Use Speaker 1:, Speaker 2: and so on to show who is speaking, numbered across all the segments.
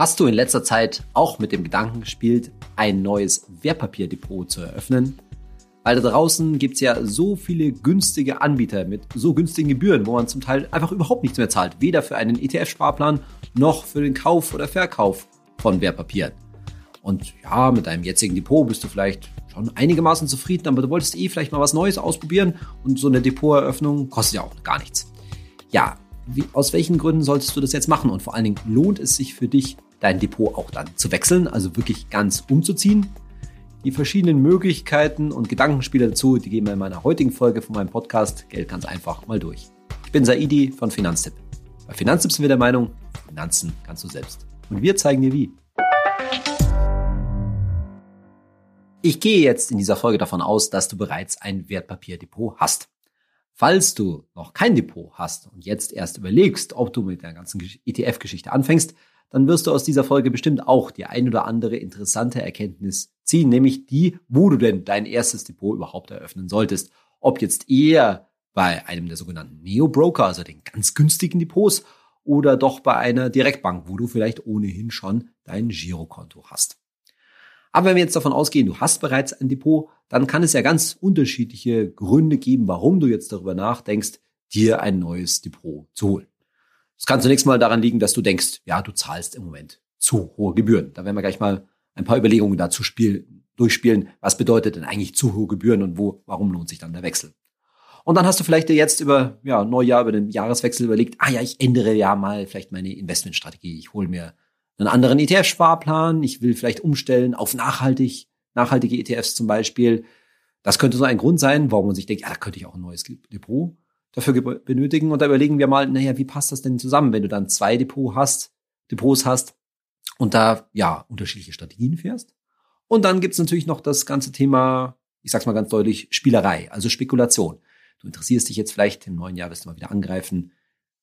Speaker 1: Hast du in letzter Zeit auch mit dem Gedanken gespielt, ein neues Wertpapierdepot zu eröffnen? Weil da draußen gibt es ja so viele günstige Anbieter mit so günstigen Gebühren, wo man zum Teil einfach überhaupt nichts mehr zahlt. Weder für einen ETF-Sparplan noch für den Kauf oder Verkauf von Wertpapieren. Und ja, mit deinem jetzigen Depot bist du vielleicht schon einigermaßen zufrieden, aber du wolltest eh vielleicht mal was Neues ausprobieren und so eine Depoteröffnung kostet ja auch gar nichts. Ja, wie, aus welchen Gründen solltest du das jetzt machen? Und vor allen Dingen lohnt es sich für dich, dein Depot auch dann zu wechseln, also wirklich ganz umzuziehen. Die verschiedenen Möglichkeiten und Gedankenspiele dazu, die gehen wir in meiner heutigen Folge von meinem Podcast Geld ganz einfach mal durch. Ich bin Saidi von Finanztipp. Bei Finanztipp sind wir der Meinung, Finanzen kannst du selbst. Und wir zeigen dir wie. Ich gehe jetzt in dieser Folge davon aus, dass du bereits ein Wertpapierdepot hast. Falls du noch kein Depot hast und jetzt erst überlegst, ob du mit der ganzen ETF-Geschichte anfängst, dann wirst du aus dieser Folge bestimmt auch die ein oder andere interessante Erkenntnis ziehen, nämlich die, wo du denn dein erstes Depot überhaupt eröffnen solltest. Ob jetzt eher bei einem der sogenannten Neo-Broker, also den ganz günstigen Depots, oder doch bei einer Direktbank, wo du vielleicht ohnehin schon dein Girokonto hast. Aber wenn wir jetzt davon ausgehen, du hast bereits ein Depot, dann kann es ja ganz unterschiedliche Gründe geben, warum du jetzt darüber nachdenkst, dir ein neues Depot zu holen. Es kann zunächst mal daran liegen, dass du denkst, ja, du zahlst im Moment zu hohe Gebühren. Da werden wir gleich mal ein paar Überlegungen dazu spielen, durchspielen. Was bedeutet denn eigentlich zu hohe Gebühren und wo, warum lohnt sich dann der Wechsel? Und dann hast du vielleicht dir jetzt über ja, Neujahr, über den Jahreswechsel überlegt, ah ja, ich ändere ja mal vielleicht meine Investmentstrategie. Ich hole mir einen anderen ETF-Sparplan. Ich will vielleicht umstellen auf nachhaltig, nachhaltige ETFs zum Beispiel. Das könnte so ein Grund sein, warum man sich denkt, ja, da könnte ich auch ein neues Depot dafür benötigen. Und da überlegen wir mal, naja, wie passt das denn zusammen, wenn du dann zwei Depot hast, Depots hast und da ja unterschiedliche Strategien fährst. Und dann gibt's natürlich noch das ganze Thema, ich sag's mal ganz deutlich, Spielerei, also Spekulation. Du interessierst dich jetzt vielleicht im neuen Jahr, wirst du mal wieder angreifen,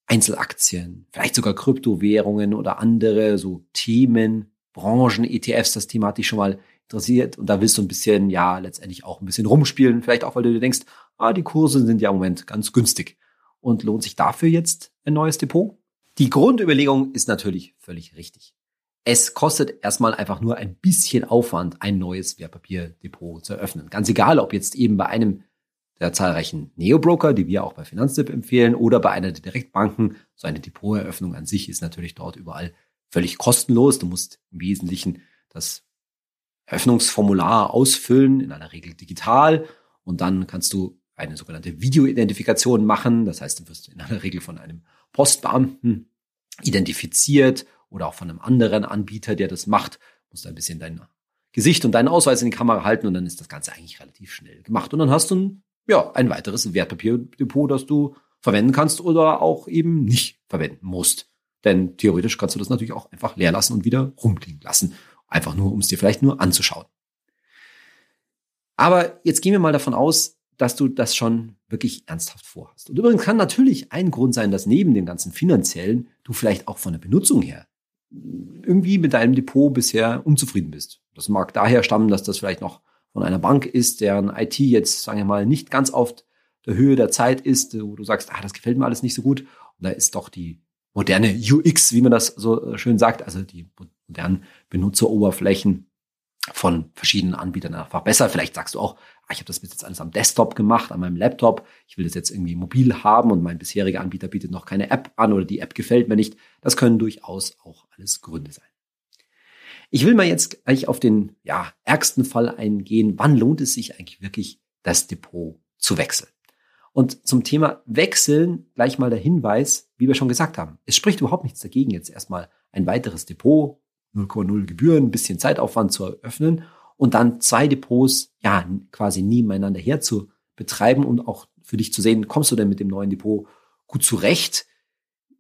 Speaker 1: Einzelaktien, vielleicht sogar Kryptowährungen oder andere so Themen, Branchen, ETFs, das Thema hat dich schon mal interessiert und da willst du ein bisschen, ja, letztendlich auch ein bisschen rumspielen, vielleicht auch, weil du dir denkst, ah, die Kurse sind ja im Moment ganz günstig. Und lohnt sich dafür jetzt ein neues Depot? Die Grundüberlegung ist natürlich völlig richtig. Es kostet erstmal einfach nur ein bisschen Aufwand, ein neues Wertpapierdepot zu eröffnen. Ganz egal, ob jetzt eben bei einem der zahlreichen Neo-Broker, die wir auch bei Finanztipp empfehlen, oder bei einer der Direktbanken. So eine Depoteröffnung an sich ist natürlich dort überall völlig kostenlos. Du musst im Wesentlichen das Eröffnungsformular ausfüllen, in aller Regel digital. Und dann kannst du eine sogenannte Videoidentifikation machen. Das heißt, du wirst in aller Regel von einem Postbeamten identifiziert oder auch von einem anderen Anbieter, der das macht. Du musst ein bisschen dein Gesicht und deinen Ausweis in die Kamera halten und dann ist das Ganze eigentlich relativ schnell gemacht. Und dann hast du ein, ja, ein weiteres Wertpapierdepot, das du verwenden kannst oder auch eben nicht verwenden musst. Denn theoretisch kannst du das natürlich auch einfach leer lassen und wieder rumliegen lassen. Einfach nur, um es dir vielleicht nur anzuschauen. Aber jetzt gehen wir mal davon aus, dass du das schon wirklich ernsthaft vorhast. Und übrigens kann natürlich ein Grund sein, dass neben dem ganzen finanziellen du vielleicht auch von der Benutzung her irgendwie mit deinem Depot bisher unzufrieden bist. Das mag daher stammen, dass das vielleicht noch von einer Bank ist, deren IT jetzt, sagen wir mal, nicht ganz auf der Höhe der Zeit ist, wo du sagst, ah, das gefällt mir alles nicht so gut. Und da ist doch die moderne UX, wie man das so schön sagt, also die modernen Benutzeroberflächen von verschiedenen Anbietern einfach besser. Vielleicht sagst du auch, ah, ich habe das bis jetzt alles am Desktop gemacht, an meinem Laptop. Ich will das jetzt irgendwie mobil haben und mein bisheriger Anbieter bietet noch keine App an oder die App gefällt mir nicht. Das können durchaus auch alles Gründe sein. Ich will mal jetzt gleich auf den ja, ärgsten Fall eingehen. Wann lohnt es sich eigentlich wirklich, das Depot zu wechseln? Und zum Thema Wechseln gleich mal der Hinweis, wie wir schon gesagt haben. Es spricht überhaupt nichts dagegen, jetzt erstmal ein weiteres Depot 0,0 Gebühren, ein bisschen Zeitaufwand zu eröffnen und dann zwei Depots ja quasi nebeneinander her zu betreiben und auch für dich zu sehen, kommst du denn mit dem neuen Depot gut zurecht?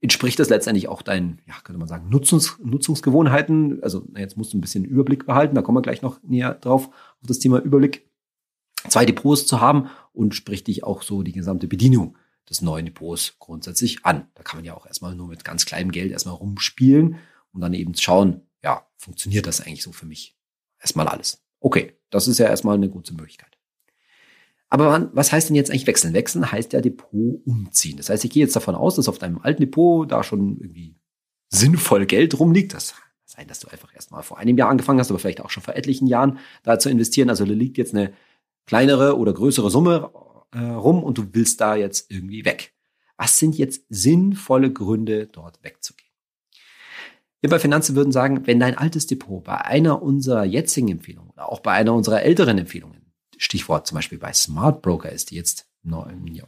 Speaker 1: Entspricht das letztendlich auch deinen, ja, könnte man sagen, Nutzungs Nutzungsgewohnheiten? Also jetzt musst du ein bisschen Überblick behalten, da kommen wir gleich noch näher drauf, auf das Thema Überblick. Zwei Depots zu haben und spricht dich auch so die gesamte Bedienung des neuen Depots grundsätzlich an. Da kann man ja auch erstmal nur mit ganz kleinem Geld erstmal rumspielen und dann eben schauen, ja, funktioniert das eigentlich so für mich? Erstmal alles. Okay, das ist ja erstmal eine gute Möglichkeit. Aber was heißt denn jetzt eigentlich wechseln? Wechseln heißt ja Depot umziehen. Das heißt, ich gehe jetzt davon aus, dass auf deinem alten Depot da schon irgendwie sinnvoll Geld rumliegt. Das Sein, dass du einfach erst mal vor einem Jahr angefangen hast, aber vielleicht auch schon vor etlichen Jahren da zu investieren. Also da liegt jetzt eine kleinere oder größere Summe äh, rum und du willst da jetzt irgendwie weg. Was sind jetzt sinnvolle Gründe, dort wegzugehen? Wir bei Finanzen würden sagen, wenn dein altes Depot bei einer unserer jetzigen Empfehlungen oder auch bei einer unserer älteren Empfehlungen, Stichwort zum Beispiel bei Smart Broker ist, die jetzt im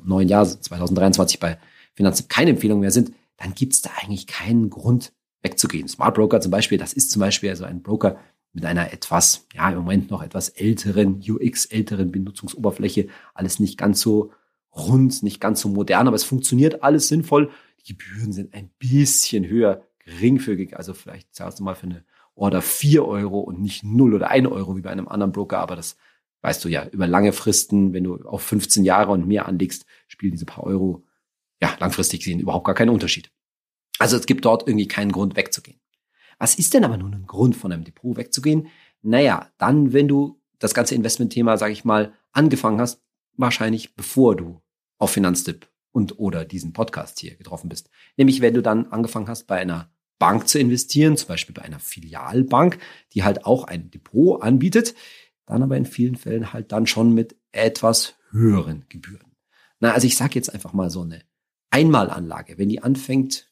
Speaker 1: neuen Jahr 2023 bei Finanzen keine Empfehlung mehr sind, dann gibt es da eigentlich keinen Grund wegzugehen. Smart Broker zum Beispiel, das ist zum Beispiel also ein Broker mit einer etwas, ja, im Moment noch etwas älteren UX, älteren Benutzungsoberfläche, alles nicht ganz so rund, nicht ganz so modern, aber es funktioniert alles sinnvoll. Die Gebühren sind ein bisschen höher, geringfügig, also vielleicht zahlst du mal für eine Order vier Euro und nicht null oder ein Euro wie bei einem anderen Broker, aber das weißt du ja, über lange Fristen, wenn du auf 15 Jahre und mehr anlegst, spielen diese paar Euro ja langfristig gesehen überhaupt gar keinen Unterschied. Also es gibt dort irgendwie keinen Grund wegzugehen. Was ist denn aber nun ein Grund von einem Depot wegzugehen? Naja, dann, wenn du das ganze Investmentthema, sage ich mal, angefangen hast, wahrscheinlich bevor du auf Finanztipp und oder diesen Podcast hier getroffen bist. Nämlich wenn du dann angefangen hast, bei einer Bank zu investieren, zum Beispiel bei einer Filialbank, die halt auch ein Depot anbietet, dann aber in vielen Fällen halt dann schon mit etwas höheren Gebühren. Na, also ich sage jetzt einfach mal so eine Einmalanlage, wenn die anfängt,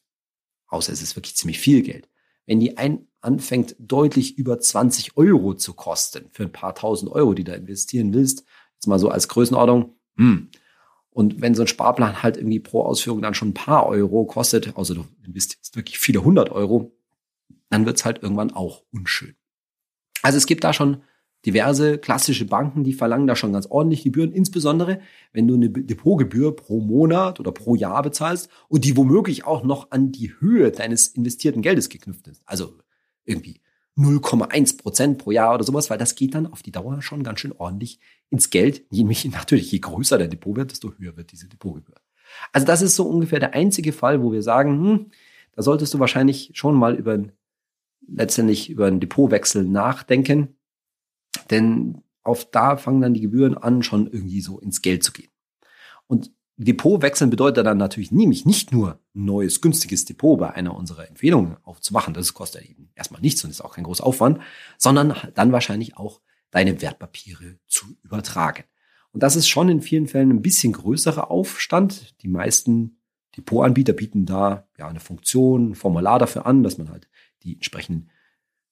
Speaker 1: außer es ist wirklich ziemlich viel Geld, wenn die ein, anfängt deutlich über 20 Euro zu kosten für ein paar tausend Euro, die da investieren willst, jetzt mal so als Größenordnung, hm, und wenn so ein Sparplan halt irgendwie pro Ausführung dann schon ein paar Euro kostet, also du investierst wirklich viele hundert Euro, dann wird's halt irgendwann auch unschön. Also es gibt da schon diverse klassische Banken, die verlangen da schon ganz ordentlich Gebühren, insbesondere wenn du eine Depotgebühr pro Monat oder pro Jahr bezahlst und die womöglich auch noch an die Höhe deines investierten Geldes geknüpft ist. Also irgendwie 0,1 Prozent pro Jahr oder sowas, weil das geht dann auf die Dauer schon ganz schön ordentlich ins Geld. Nämlich natürlich, je größer der Depot wird, desto höher wird diese Depotgebühr. Also das ist so ungefähr der einzige Fall, wo wir sagen, hm, da solltest du wahrscheinlich schon mal über letztendlich über einen Depotwechsel nachdenken, denn auf da fangen dann die Gebühren an, schon irgendwie so ins Geld zu gehen. Und Depot wechseln bedeutet dann natürlich nämlich nicht nur ein neues, günstiges Depot bei einer unserer Empfehlungen aufzumachen. Das kostet eben erstmal nichts und ist auch kein großer Aufwand, sondern dann wahrscheinlich auch deine Wertpapiere zu übertragen. Und das ist schon in vielen Fällen ein bisschen größerer Aufstand. Die meisten Depotanbieter bieten da ja eine Funktion, ein Formular dafür an, dass man halt die entsprechenden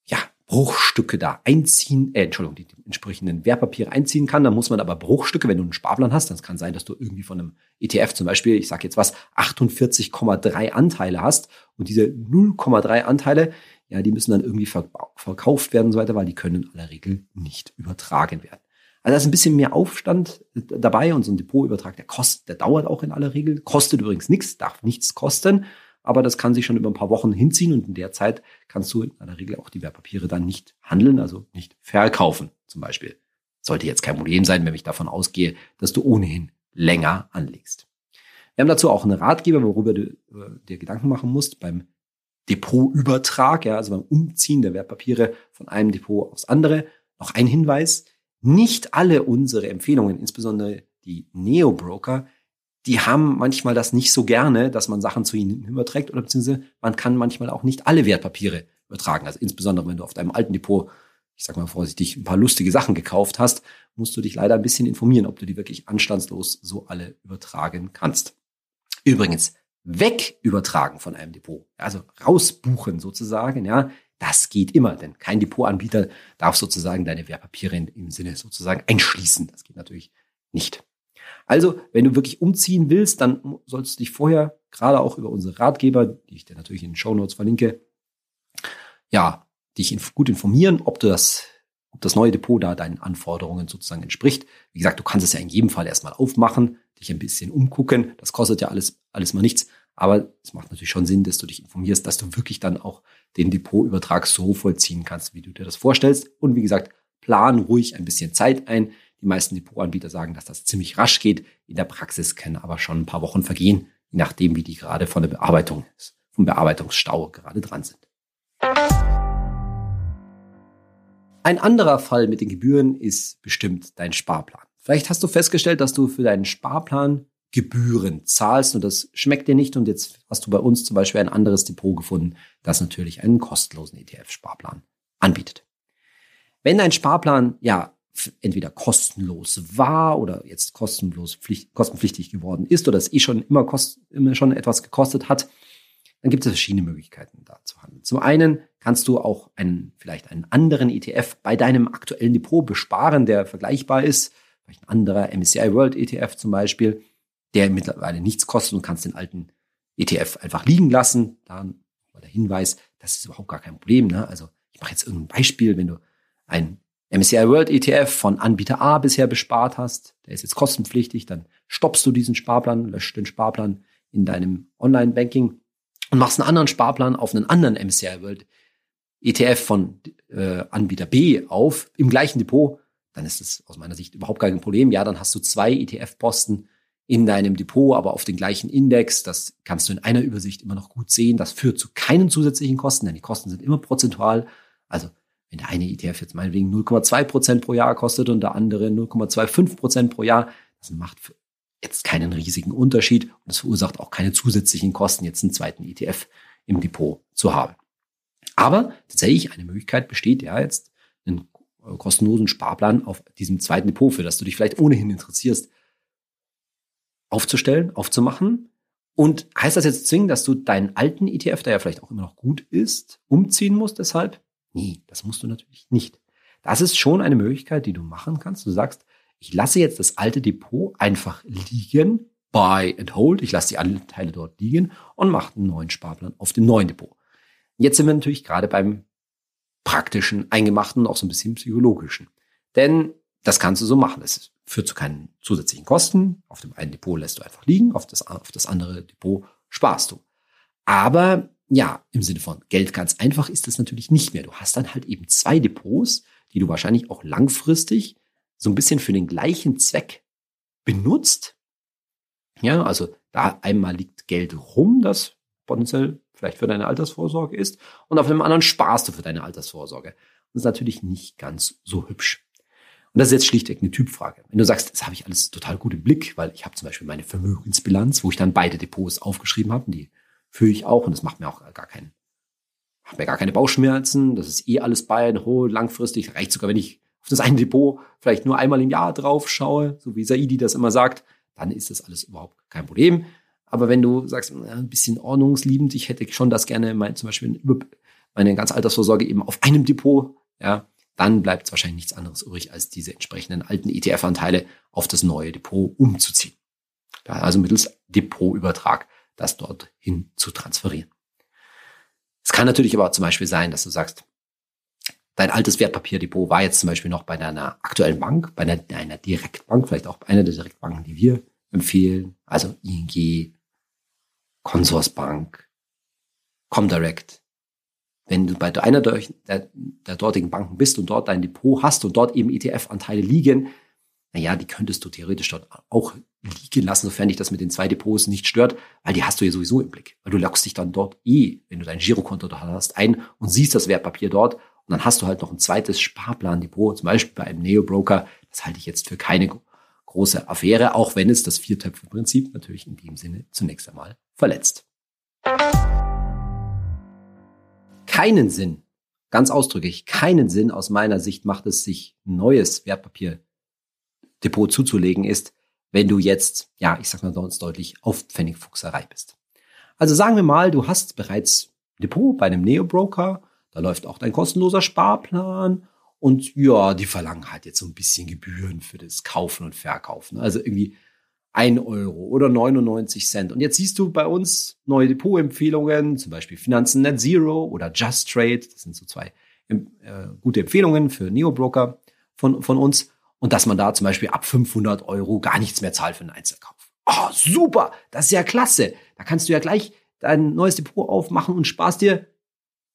Speaker 1: ja, Bruchstücke da einziehen, äh, Entschuldigung, die, die entsprechenden Wertpapiere einziehen kann. Da muss man aber Bruchstücke, wenn du einen Sparplan hast, dann kann sein, dass du irgendwie von einem ETF zum Beispiel, ich sage jetzt was, 48,3 Anteile hast und diese 0,3 Anteile, ja, die müssen dann irgendwie verkauft werden und so weiter, weil die können in aller Regel nicht übertragen werden. Also da ist ein bisschen mehr Aufstand dabei und so ein Depotübertrag, der kostet, der dauert auch in aller Regel, kostet übrigens nichts, darf nichts kosten aber das kann sich schon über ein paar Wochen hinziehen und in der Zeit kannst du in aller Regel auch die Wertpapiere dann nicht handeln, also nicht verkaufen zum Beispiel. Sollte jetzt kein Problem sein, wenn ich davon ausgehe, dass du ohnehin länger anlegst. Wir haben dazu auch einen Ratgeber, worüber du äh, dir Gedanken machen musst beim Depotübertrag, ja, also beim Umziehen der Wertpapiere von einem Depot aufs andere. Noch ein Hinweis. Nicht alle unsere Empfehlungen, insbesondere die Neo-Broker, die haben manchmal das nicht so gerne, dass man Sachen zu ihnen überträgt oder beziehungsweise man kann manchmal auch nicht alle Wertpapiere übertragen. Also insbesondere wenn du auf deinem alten Depot, ich sag mal vorsichtig, ein paar lustige Sachen gekauft hast, musst du dich leider ein bisschen informieren, ob du die wirklich anstandslos so alle übertragen kannst. Übrigens, weg übertragen von einem Depot, also rausbuchen sozusagen, ja, das geht immer, denn kein Depotanbieter darf sozusagen deine Wertpapiere im Sinne sozusagen einschließen. Das geht natürlich nicht. Also, wenn du wirklich umziehen willst, dann sollst du dich vorher, gerade auch über unsere Ratgeber, die ich dir natürlich in den Show Notes verlinke, ja, dich gut informieren, ob du das, ob das neue Depot da deinen Anforderungen sozusagen entspricht. Wie gesagt, du kannst es ja in jedem Fall erstmal aufmachen, dich ein bisschen umgucken. Das kostet ja alles, alles mal nichts. Aber es macht natürlich schon Sinn, dass du dich informierst, dass du wirklich dann auch den Depotübertrag so vollziehen kannst, wie du dir das vorstellst. Und wie gesagt, plan ruhig ein bisschen Zeit ein. Die meisten Depotanbieter sagen, dass das ziemlich rasch geht. In der Praxis können aber schon ein paar Wochen vergehen, je nachdem, wie die gerade von der Bearbeitung, vom Bearbeitungsstau gerade dran sind. Ein anderer Fall mit den Gebühren ist bestimmt dein Sparplan. Vielleicht hast du festgestellt, dass du für deinen Sparplan Gebühren zahlst und das schmeckt dir nicht und jetzt hast du bei uns zum Beispiel ein anderes Depot gefunden, das natürlich einen kostenlosen ETF-Sparplan anbietet. Wenn dein Sparplan ja entweder kostenlos war oder jetzt kostenlos pflicht, kostenpflichtig geworden ist oder es eh schon immer, kost, immer schon etwas gekostet hat, dann gibt es verschiedene Möglichkeiten da zu handeln. Zum einen kannst du auch einen, vielleicht einen anderen ETF bei deinem aktuellen Depot besparen, der vergleichbar ist. Vielleicht ein anderer MSCI World ETF zum Beispiel, der mittlerweile nichts kostet und kannst den alten ETF einfach liegen lassen. Dann der Hinweis, das ist überhaupt gar kein Problem. Ne? Also ich mache jetzt irgendein Beispiel, wenn du ein MSCI World ETF von Anbieter A bisher bespart hast, der ist jetzt kostenpflichtig, dann stoppst du diesen Sparplan, löscht den Sparplan in deinem Online-Banking und machst einen anderen Sparplan auf einen anderen MSCI World ETF von äh, Anbieter B auf im gleichen Depot, dann ist das aus meiner Sicht überhaupt kein Problem. Ja, dann hast du zwei ETF-Posten in deinem Depot, aber auf den gleichen Index. Das kannst du in einer Übersicht immer noch gut sehen. Das führt zu keinen zusätzlichen Kosten, denn die Kosten sind immer prozentual. Also wenn der eine ETF jetzt meinetwegen 0,2 Prozent pro Jahr kostet und der andere 0,25 Prozent pro Jahr, das macht jetzt keinen riesigen Unterschied und es verursacht auch keine zusätzlichen Kosten, jetzt einen zweiten ETF im Depot zu haben. Aber tatsächlich eine Möglichkeit besteht ja jetzt, einen kostenlosen Sparplan auf diesem zweiten Depot, für das du dich vielleicht ohnehin interessierst, aufzustellen, aufzumachen. Und heißt das jetzt zwingend, dass du deinen alten ETF, der ja vielleicht auch immer noch gut ist, umziehen musst deshalb? Nee, das musst du natürlich nicht. Das ist schon eine Möglichkeit, die du machen kannst. Du sagst, ich lasse jetzt das alte Depot einfach liegen, buy and hold. Ich lasse die Anteile dort liegen und mache einen neuen Sparplan auf dem neuen Depot. Jetzt sind wir natürlich gerade beim praktischen, eingemachten, auch so ein bisschen psychologischen. Denn das kannst du so machen. Es führt zu keinen zusätzlichen Kosten. Auf dem einen Depot lässt du einfach liegen, auf das, auf das andere Depot sparst du. Aber ja, im Sinne von Geld ganz einfach ist es natürlich nicht mehr. Du hast dann halt eben zwei Depots, die du wahrscheinlich auch langfristig so ein bisschen für den gleichen Zweck benutzt. Ja, also da einmal liegt Geld rum, das potenziell vielleicht für deine Altersvorsorge ist, und auf dem anderen sparst du für deine Altersvorsorge. Das ist natürlich nicht ganz so hübsch. Und das ist jetzt schlichtweg eine Typfrage. Wenn du sagst, das habe ich alles total gut im Blick, weil ich habe zum Beispiel meine Vermögensbilanz, wo ich dann beide Depots aufgeschrieben habe, die führe ich auch und das macht mir auch gar keinen, macht mir gar keine Bauchschmerzen. Das ist eh alles bei, oh, langfristig, reicht sogar, wenn ich auf das eine Depot vielleicht nur einmal im Jahr drauf schaue, so wie Saidi das immer sagt, dann ist das alles überhaupt kein Problem. Aber wenn du sagst, ein bisschen ordnungsliebend, ich hätte schon das gerne, mein, zum Beispiel meine ganze Altersvorsorge eben auf einem Depot, ja, dann bleibt wahrscheinlich nichts anderes übrig, als diese entsprechenden alten ETF-Anteile auf das neue Depot umzuziehen. Also mittels Depotübertrag das dorthin zu transferieren. Es kann natürlich aber zum Beispiel sein, dass du sagst, dein altes Wertpapierdepot war jetzt zum Beispiel noch bei deiner aktuellen Bank, bei einer, deiner Direktbank, vielleicht auch bei einer der Direktbanken, die wir empfehlen, also ING, Consorsbank, Comdirect. Wenn du bei einer der, der, der dortigen Banken bist und dort dein Depot hast und dort eben ETF-Anteile liegen, naja, die könntest du theoretisch dort auch liegen lassen, sofern dich das mit den zwei Depots nicht stört, weil die hast du ja sowieso im Blick. Weil du lockst dich dann dort eh, wenn du dein Girokonto dort hast, ein und siehst das Wertpapier dort. Und dann hast du halt noch ein zweites Sparplan-Depot, zum Beispiel bei einem Neo-Broker. Das halte ich jetzt für keine große Affäre, auch wenn es das Viertöpfe-Prinzip natürlich in dem Sinne zunächst einmal verletzt. Keinen Sinn, ganz ausdrücklich, keinen Sinn aus meiner Sicht macht es sich neues Wertpapierdepot zuzulegen ist, wenn du jetzt, ja, ich sag mal ganz deutlich, auf Pfennigfuchserei bist. Also sagen wir mal, du hast bereits Depot bei einem Neo-Broker, da läuft auch dein kostenloser Sparplan und ja, die verlangen halt jetzt so ein bisschen Gebühren für das Kaufen und Verkaufen. Also irgendwie ein Euro oder 99 Cent. Und jetzt siehst du bei uns neue Depot-Empfehlungen, zum Beispiel Finanzen Net Zero oder Just Trade. Das sind so zwei äh, gute Empfehlungen für Neo-Broker von, von uns. Und dass man da zum Beispiel ab 500 Euro gar nichts mehr zahlt für einen Einzelkauf. Oh, super! Das ist ja klasse. Da kannst du ja gleich dein neues Depot aufmachen und sparst dir,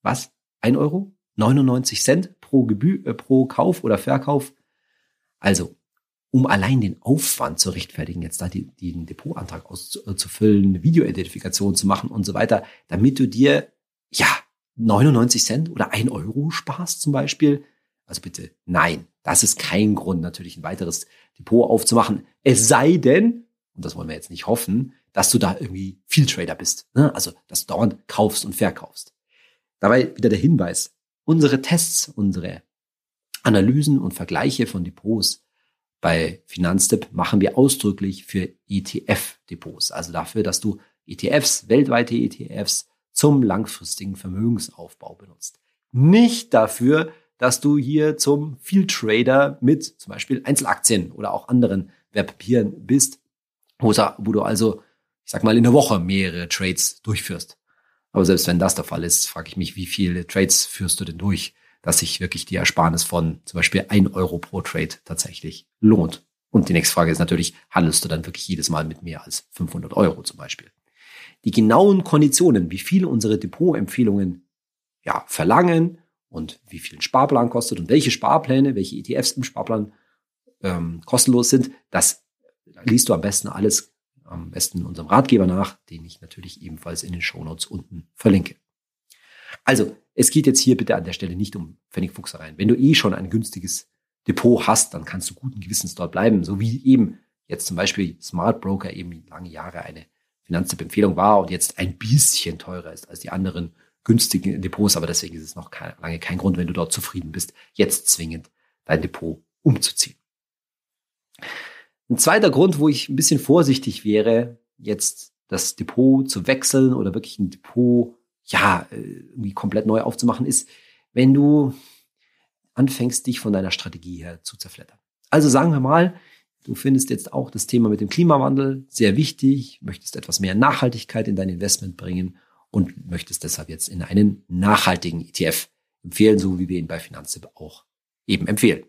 Speaker 1: was? Ein Euro? 99 Cent pro, Gebühr, äh, pro Kauf oder Verkauf. Also, um allein den Aufwand zu rechtfertigen, jetzt da die, den Depotantrag auszufüllen, eine Videoidentifikation zu machen und so weiter, damit du dir, ja, 99 Cent oder ein Euro sparst zum Beispiel. Also bitte, nein, das ist kein Grund, natürlich ein weiteres Depot aufzumachen. Es sei denn, und das wollen wir jetzt nicht hoffen, dass du da irgendwie viel Trader bist. Ne? Also, dass du dauernd kaufst und verkaufst. Dabei wieder der Hinweis. Unsere Tests, unsere Analysen und Vergleiche von Depots bei Finanztipp machen wir ausdrücklich für ETF-Depots. Also dafür, dass du ETFs, weltweite ETFs zum langfristigen Vermögensaufbau benutzt. Nicht dafür, dass du hier zum Field Trader mit zum Beispiel Einzelaktien oder auch anderen Wertpapieren bist, wo du also, ich sag mal, in der Woche mehrere Trades durchführst. Aber selbst wenn das der Fall ist, frage ich mich, wie viele Trades führst du denn durch? dass sich wirklich die Ersparnis von zum Beispiel ein Euro pro Trade tatsächlich lohnt. Und die nächste Frage ist natürlich, handelst du dann wirklich jedes Mal mit mehr als 500 Euro zum Beispiel? Die genauen Konditionen, wie viel unsere Depotempfehlungen ja, verlangen und wie viel ein Sparplan kostet und welche Sparpläne, welche ETFs im Sparplan ähm, kostenlos sind, das liest du am besten alles am besten unserem Ratgeber nach, den ich natürlich ebenfalls in den Shownotes unten verlinke. Also, es geht jetzt hier bitte an der Stelle nicht um Pfennigfuchsereien. Wenn du eh schon ein günstiges Depot hast, dann kannst du guten Gewissens dort bleiben. So wie eben jetzt zum Beispiel Smart Broker eben lange Jahre eine Finanztipp-Empfehlung war und jetzt ein bisschen teurer ist als die anderen günstigen Depots. Aber deswegen ist es noch kein, lange kein Grund, wenn du dort zufrieden bist, jetzt zwingend dein Depot umzuziehen. Ein zweiter Grund, wo ich ein bisschen vorsichtig wäre, jetzt das Depot zu wechseln oder wirklich ein Depot ja, äh, irgendwie komplett neu aufzumachen, ist, wenn du anfängst, dich von deiner Strategie her zu zerflettern. Also sagen wir mal, du findest jetzt auch das Thema mit dem Klimawandel sehr wichtig, möchtest etwas mehr Nachhaltigkeit in dein Investment bringen und möchtest deshalb jetzt in einen nachhaltigen ETF empfehlen, so wie wir ihn bei Finanztipp auch eben empfehlen.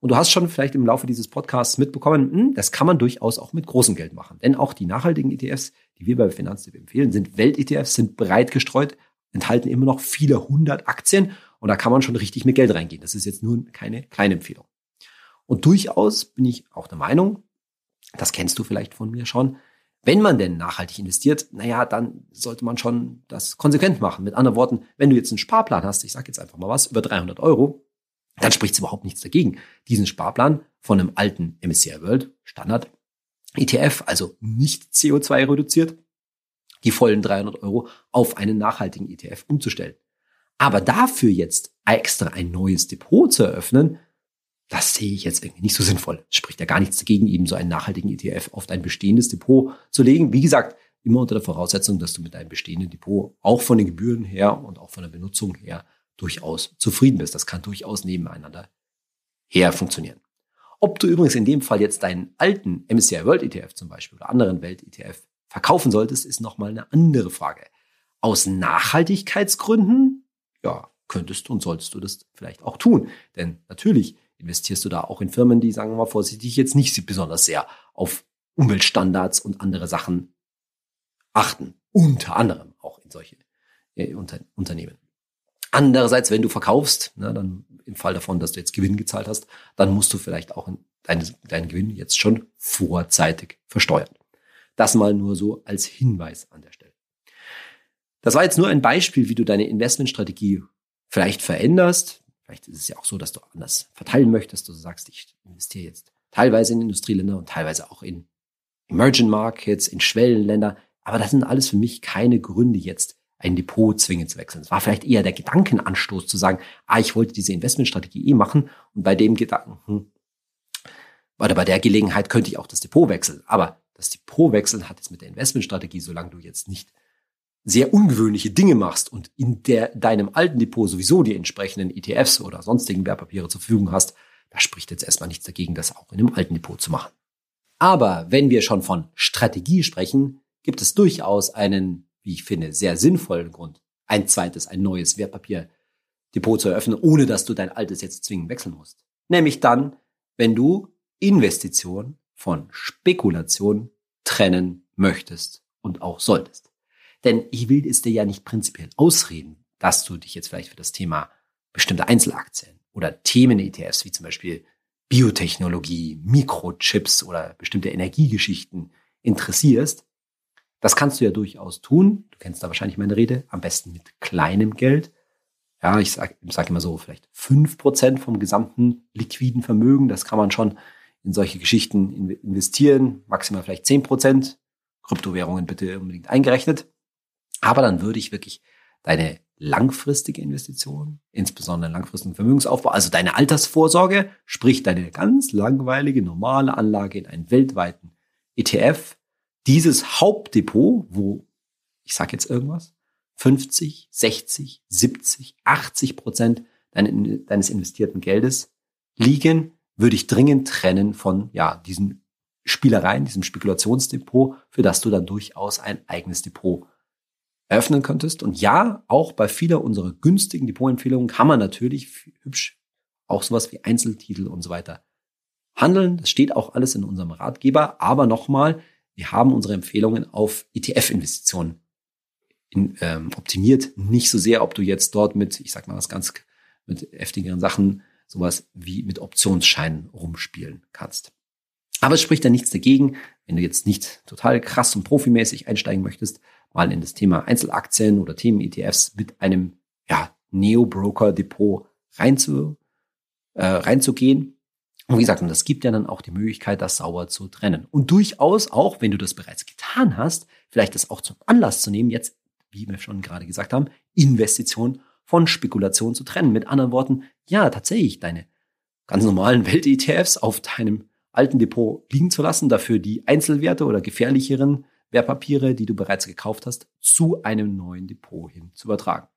Speaker 1: Und du hast schon vielleicht im Laufe dieses Podcasts mitbekommen, hm, das kann man durchaus auch mit großem Geld machen. Denn auch die nachhaltigen ETFs, die wir bei Finanztipp empfehlen, sind Welt-ETFs, sind breit gestreut, enthalten immer noch viele hundert Aktien und da kann man schon richtig mit Geld reingehen. Das ist jetzt nur keine kleine Empfehlung. Und durchaus bin ich auch der Meinung, das kennst du vielleicht von mir schon, wenn man denn nachhaltig investiert, naja, dann sollte man schon das konsequent machen. Mit anderen Worten, wenn du jetzt einen Sparplan hast, ich sage jetzt einfach mal was, über 300 Euro, dann spricht es überhaupt nichts dagegen, diesen Sparplan von einem alten MSCI World Standard ETF, also nicht CO2 reduziert, die vollen 300 Euro auf einen nachhaltigen ETF umzustellen. Aber dafür jetzt extra ein neues Depot zu eröffnen, das sehe ich jetzt irgendwie nicht so sinnvoll. Spricht ja gar nichts dagegen, eben so einen nachhaltigen ETF auf dein bestehendes Depot zu legen. Wie gesagt, immer unter der Voraussetzung, dass du mit deinem bestehenden Depot auch von den Gebühren her und auch von der Benutzung her durchaus zufrieden bist. Das kann durchaus nebeneinander her funktionieren. Ob du übrigens in dem Fall jetzt deinen alten MSCI World ETF zum Beispiel oder anderen Welt ETF verkaufen solltest, ist nochmal eine andere Frage. Aus Nachhaltigkeitsgründen, ja, könntest und solltest du das vielleicht auch tun. Denn natürlich investierst du da auch in Firmen, die, sagen wir mal vorsichtig, jetzt nicht besonders sehr auf Umweltstandards und andere Sachen achten. Unter anderem auch in solche äh, Unter Unternehmen. Andererseits, wenn du verkaufst, ne, dann im Fall davon, dass du jetzt Gewinn gezahlt hast, dann musst du vielleicht auch deinen, deinen Gewinn jetzt schon vorzeitig versteuern. Das mal nur so als Hinweis an der Stelle. Das war jetzt nur ein Beispiel, wie du deine Investmentstrategie vielleicht veränderst. Vielleicht ist es ja auch so, dass du anders verteilen möchtest. Du sagst, ich investiere jetzt teilweise in Industrieländer und teilweise auch in Emerging Markets, in Schwellenländer. Aber das sind alles für mich keine Gründe jetzt, ein Depot zwingend zu wechseln. Es war vielleicht eher der Gedankenanstoß zu sagen, ah, ich wollte diese Investmentstrategie eh machen und bei dem Gedanken, hm, oder bei der Gelegenheit könnte ich auch das Depot wechseln. Aber das Depot wechseln hat jetzt mit der Investmentstrategie, solange du jetzt nicht sehr ungewöhnliche Dinge machst und in der, deinem alten Depot sowieso die entsprechenden ETFs oder sonstigen Wertpapiere zur Verfügung hast, da spricht jetzt erstmal nichts dagegen, das auch in einem alten Depot zu machen. Aber wenn wir schon von Strategie sprechen, gibt es durchaus einen wie ich finde, sehr sinnvollen Grund, ein zweites, ein neues Wertpapierdepot zu eröffnen, ohne dass du dein altes jetzt zwingend wechseln musst. Nämlich dann, wenn du Investition von Spekulation trennen möchtest und auch solltest. Denn ich will es dir ja nicht prinzipiell ausreden, dass du dich jetzt vielleicht für das Thema bestimmte Einzelaktien oder Themen-ETFs wie zum Beispiel Biotechnologie, Mikrochips oder bestimmte Energiegeschichten interessierst. Das kannst du ja durchaus tun. Du kennst da wahrscheinlich meine Rede. Am besten mit kleinem Geld. Ja, ich sage sag immer so, vielleicht fünf Prozent vom gesamten liquiden Vermögen. Das kann man schon in solche Geschichten investieren, maximal vielleicht zehn Prozent. Kryptowährungen bitte unbedingt eingerechnet. Aber dann würde ich wirklich deine langfristige Investition, insbesondere langfristigen Vermögensaufbau, also deine Altersvorsorge, sprich deine ganz langweilige normale Anlage in einen weltweiten ETF, dieses Hauptdepot, wo, ich sage jetzt irgendwas, 50, 60, 70, 80 Prozent deines investierten Geldes liegen, würde ich dringend trennen von ja, diesen Spielereien, diesem Spekulationsdepot, für das du dann durchaus ein eigenes Depot eröffnen könntest. Und ja, auch bei vieler unserer günstigen Depotempfehlungen kann man natürlich hübsch auch sowas wie Einzeltitel und so weiter handeln. Das steht auch alles in unserem Ratgeber. Aber nochmal, wir haben unsere Empfehlungen auf ETF-Investitionen ähm, optimiert. Nicht so sehr, ob du jetzt dort mit, ich sag mal was ganz mit heftigeren Sachen, sowas wie mit Optionsscheinen rumspielen kannst. Aber es spricht da nichts dagegen, wenn du jetzt nicht total krass und profimäßig einsteigen möchtest, mal in das Thema Einzelaktien oder Themen-ETFs mit einem ja, Neo-Broker-Depot reinzu, äh, reinzugehen. Und wie gesagt, und das gibt ja dann auch die Möglichkeit, das sauber zu trennen. Und durchaus auch, wenn du das bereits getan hast, vielleicht das auch zum Anlass zu nehmen, jetzt, wie wir schon gerade gesagt haben, Investition von Spekulation zu trennen. Mit anderen Worten, ja, tatsächlich deine ganz normalen Welt-ETFs auf deinem alten Depot liegen zu lassen, dafür die Einzelwerte oder gefährlicheren Wertpapiere, die du bereits gekauft hast, zu einem neuen Depot hin zu übertragen.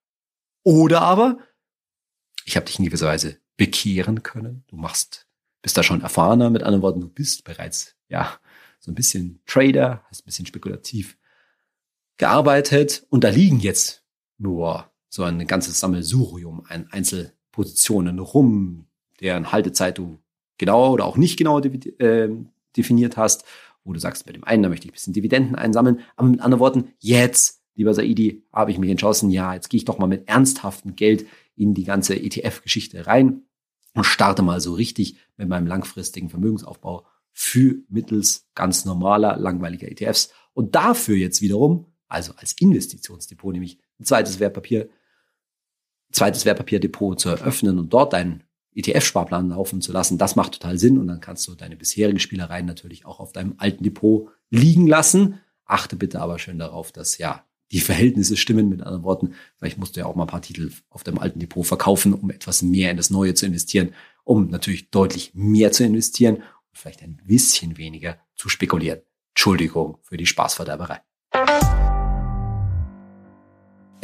Speaker 1: Oder aber, ich habe dich in gewisser Weise bekehren können. Du machst, bist da schon erfahrener, mit anderen Worten, du bist bereits, ja, so ein bisschen Trader, hast ein bisschen spekulativ gearbeitet und da liegen jetzt nur so ein ganzes Sammelsurium an Einzelpositionen rum, deren Haltezeit du genau oder auch nicht genau definiert hast wo du sagst, bei dem einen, da möchte ich ein bisschen Dividenden einsammeln. Aber mit anderen Worten, jetzt, lieber Saidi, habe ich mich entschlossen, ja, jetzt gehe ich doch mal mit ernsthaftem Geld in die ganze ETF-Geschichte rein und starte mal so richtig mit meinem langfristigen Vermögensaufbau für mittels ganz normaler, langweiliger ETFs. Und dafür jetzt wiederum, also als Investitionsdepot, nämlich ein zweites Wertpapier, zweites Wertpapierdepot zu eröffnen und dort deinen ETF-Sparplan laufen zu lassen, das macht total Sinn und dann kannst du deine bisherigen Spielereien natürlich auch auf deinem alten Depot liegen lassen. Achte bitte aber schön darauf, dass ja die Verhältnisse stimmen. Mit anderen Worten, vielleicht musst du ja auch mal ein paar Titel auf deinem alten Depot verkaufen, um etwas mehr in das Neue zu investieren, um natürlich deutlich mehr zu investieren und vielleicht ein bisschen weniger zu spekulieren. Entschuldigung für die Spaßverderberei.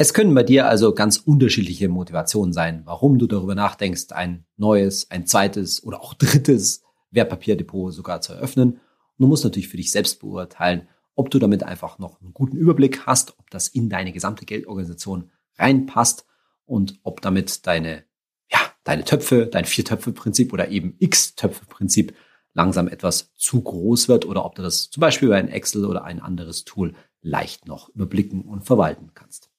Speaker 1: Es können bei dir also ganz unterschiedliche Motivationen sein, warum du darüber nachdenkst, ein neues, ein zweites oder auch drittes Wertpapierdepot sogar zu eröffnen. Und du musst natürlich für dich selbst beurteilen, ob du damit einfach noch einen guten Überblick hast, ob das in deine gesamte Geldorganisation reinpasst und ob damit deine, ja, deine Töpfe, dein Vier-Töpfe-Prinzip oder eben X-Töpfe-Prinzip langsam etwas zu groß wird oder ob du das zum Beispiel über ein Excel oder ein anderes Tool leicht noch überblicken und verwalten kannst.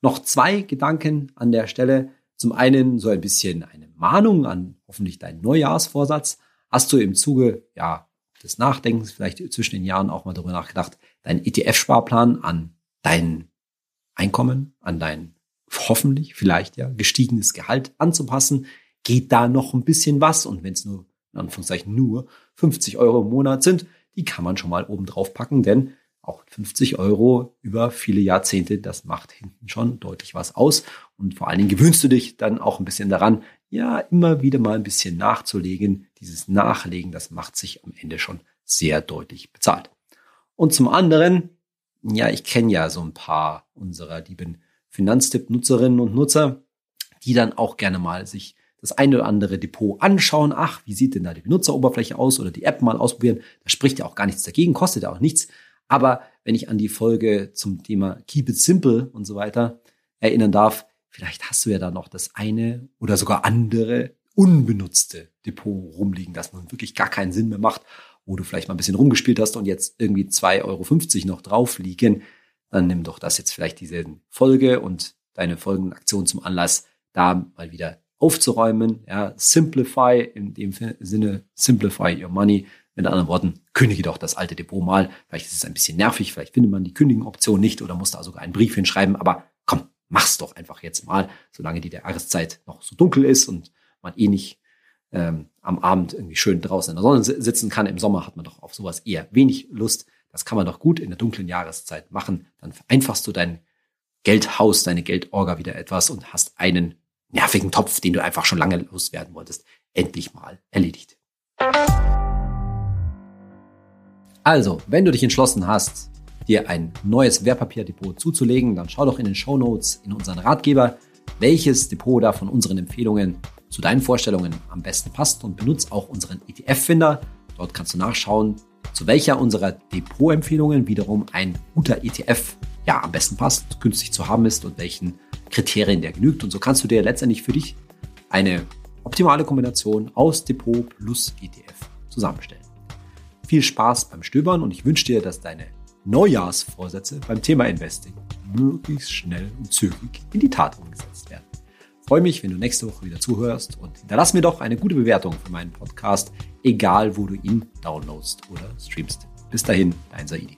Speaker 1: Noch zwei Gedanken an der Stelle. Zum einen so ein bisschen eine Mahnung an hoffentlich deinen Neujahrsvorsatz. Hast du im Zuge, ja, des Nachdenkens vielleicht zwischen den Jahren auch mal darüber nachgedacht, deinen ETF-Sparplan an dein Einkommen, an dein hoffentlich vielleicht ja gestiegenes Gehalt anzupassen? Geht da noch ein bisschen was? Und wenn es nur, in Anführungszeichen, nur 50 Euro im Monat sind, die kann man schon mal oben drauf packen, denn auch 50 Euro über viele Jahrzehnte, das macht hinten schon deutlich was aus. Und vor allen Dingen gewöhnst du dich dann auch ein bisschen daran, ja, immer wieder mal ein bisschen nachzulegen. Dieses Nachlegen, das macht sich am Ende schon sehr deutlich bezahlt. Und zum anderen, ja, ich kenne ja so ein paar unserer lieben Finanztipp-Nutzerinnen und Nutzer, die dann auch gerne mal sich das eine oder andere Depot anschauen. Ach, wie sieht denn da die Benutzeroberfläche aus oder die App mal ausprobieren? Da spricht ja auch gar nichts dagegen, kostet ja auch nichts. Aber wenn ich an die Folge zum Thema Keep it simple und so weiter erinnern darf, vielleicht hast du ja da noch das eine oder sogar andere unbenutzte Depot rumliegen, das nun wirklich gar keinen Sinn mehr macht, wo du vielleicht mal ein bisschen rumgespielt hast und jetzt irgendwie 2,50 Euro noch drauf liegen, dann nimm doch das jetzt vielleicht diese Folge und deine folgenden Aktionen zum Anlass, da mal wieder aufzuräumen. Ja, simplify in dem Sinne, simplify your money. Mit anderen Worten, kündige doch das alte Depot mal. Vielleicht ist es ein bisschen nervig, vielleicht findet man die Kündigen-Option nicht oder muss da sogar einen Brief hinschreiben, aber komm, mach's doch einfach jetzt mal, solange die Jahreszeit noch so dunkel ist und man eh nicht ähm, am Abend irgendwie schön draußen in der Sonne sitzen kann. Im Sommer hat man doch auf sowas eher wenig Lust. Das kann man doch gut in der dunklen Jahreszeit machen. Dann vereinfachst du dein Geldhaus, deine Geldorga wieder etwas und hast einen nervigen Topf, den du einfach schon lange loswerden wolltest, endlich mal erledigt. Also, wenn du dich entschlossen hast, dir ein neues Wertpapierdepot zuzulegen, dann schau doch in den Show Notes in unseren Ratgeber, welches Depot da von unseren Empfehlungen zu deinen Vorstellungen am besten passt und benutze auch unseren ETF-Finder. Dort kannst du nachschauen, zu welcher unserer Depot-Empfehlungen wiederum ein guter ETF ja am besten passt, günstig zu haben ist und welchen Kriterien der genügt. Und so kannst du dir letztendlich für dich eine optimale Kombination aus Depot plus ETF zusammenstellen. Viel Spaß beim Stöbern und ich wünsche dir, dass deine Neujahrsvorsätze beim Thema Investing möglichst schnell und zügig in die Tat umgesetzt werden. Ich freue mich, wenn du nächste Woche wieder zuhörst und hinterlass mir doch eine gute Bewertung für meinen Podcast, egal wo du ihn downloadst oder streamst. Bis dahin, dein Saidi.